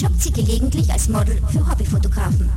jobbt sie gelegentlich als Model für Hobbyfotografen.